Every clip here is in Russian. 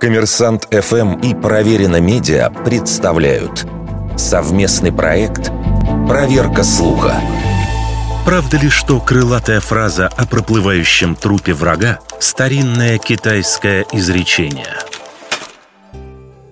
Коммерсант ФМ и Проверено Медиа представляют совместный проект «Проверка слуха». Правда ли, что крылатая фраза о проплывающем трупе врага – старинное китайское изречение?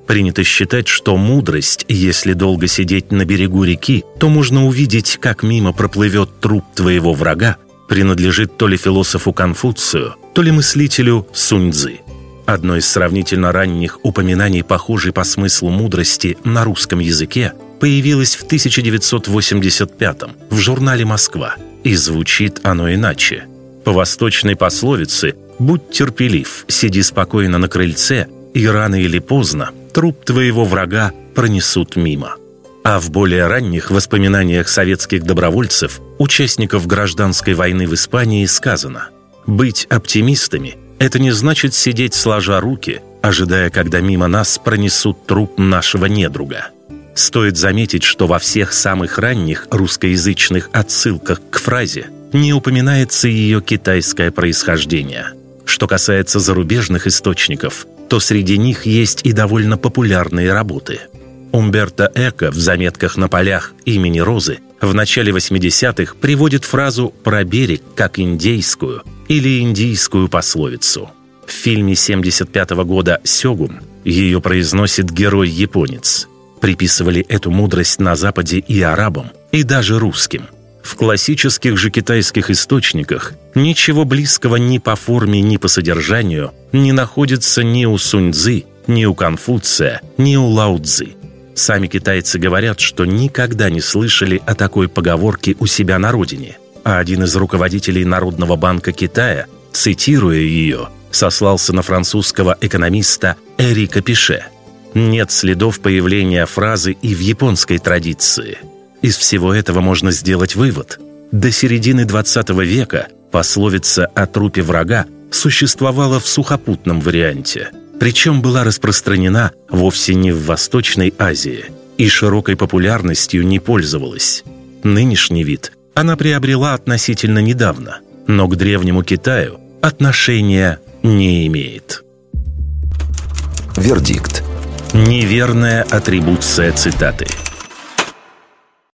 Принято считать, что мудрость, если долго сидеть на берегу реки, то можно увидеть, как мимо проплывет труп твоего врага, принадлежит то ли философу Конфуцию, то ли мыслителю Суньцзы. Одно из сравнительно ранних упоминаний, похожей по смыслу мудрости на русском языке, появилось в 1985 в журнале «Москва», и звучит оно иначе. По восточной пословице «Будь терпелив, сиди спокойно на крыльце, и рано или поздно труп твоего врага пронесут мимо». А в более ранних воспоминаниях советских добровольцев, участников гражданской войны в Испании, сказано «Быть оптимистами – это не значит сидеть сложа руки, ожидая, когда мимо нас пронесут труп нашего недруга. Стоит заметить, что во всех самых ранних русскоязычных отсылках к фразе не упоминается ее китайское происхождение. Что касается зарубежных источников, то среди них есть и довольно популярные работы. Умберто Эко в заметках на полях имени Розы в начале 80-х приводит фразу «про берег» как индейскую – или индийскую пословицу. В фильме 75 -го года «Сёгун» ее произносит герой-японец. Приписывали эту мудрость на Западе и арабам, и даже русским. В классических же китайских источниках ничего близкого ни по форме, ни по содержанию не находится ни у Суньцзы, ни у Конфуция, ни у Лао Цзы. Сами китайцы говорят, что никогда не слышали о такой поговорке у себя на родине – а один из руководителей Народного банка Китая, цитируя ее, сослался на французского экономиста Эрика Пише. Нет следов появления фразы и в японской традиции. Из всего этого можно сделать вывод. До середины 20 века пословица о трупе врага существовала в сухопутном варианте, причем была распространена вовсе не в Восточной Азии и широкой популярностью не пользовалась. Нынешний вид она приобрела относительно недавно, но к древнему Китаю отношения не имеет. Вердикт. Неверная атрибуция цитаты –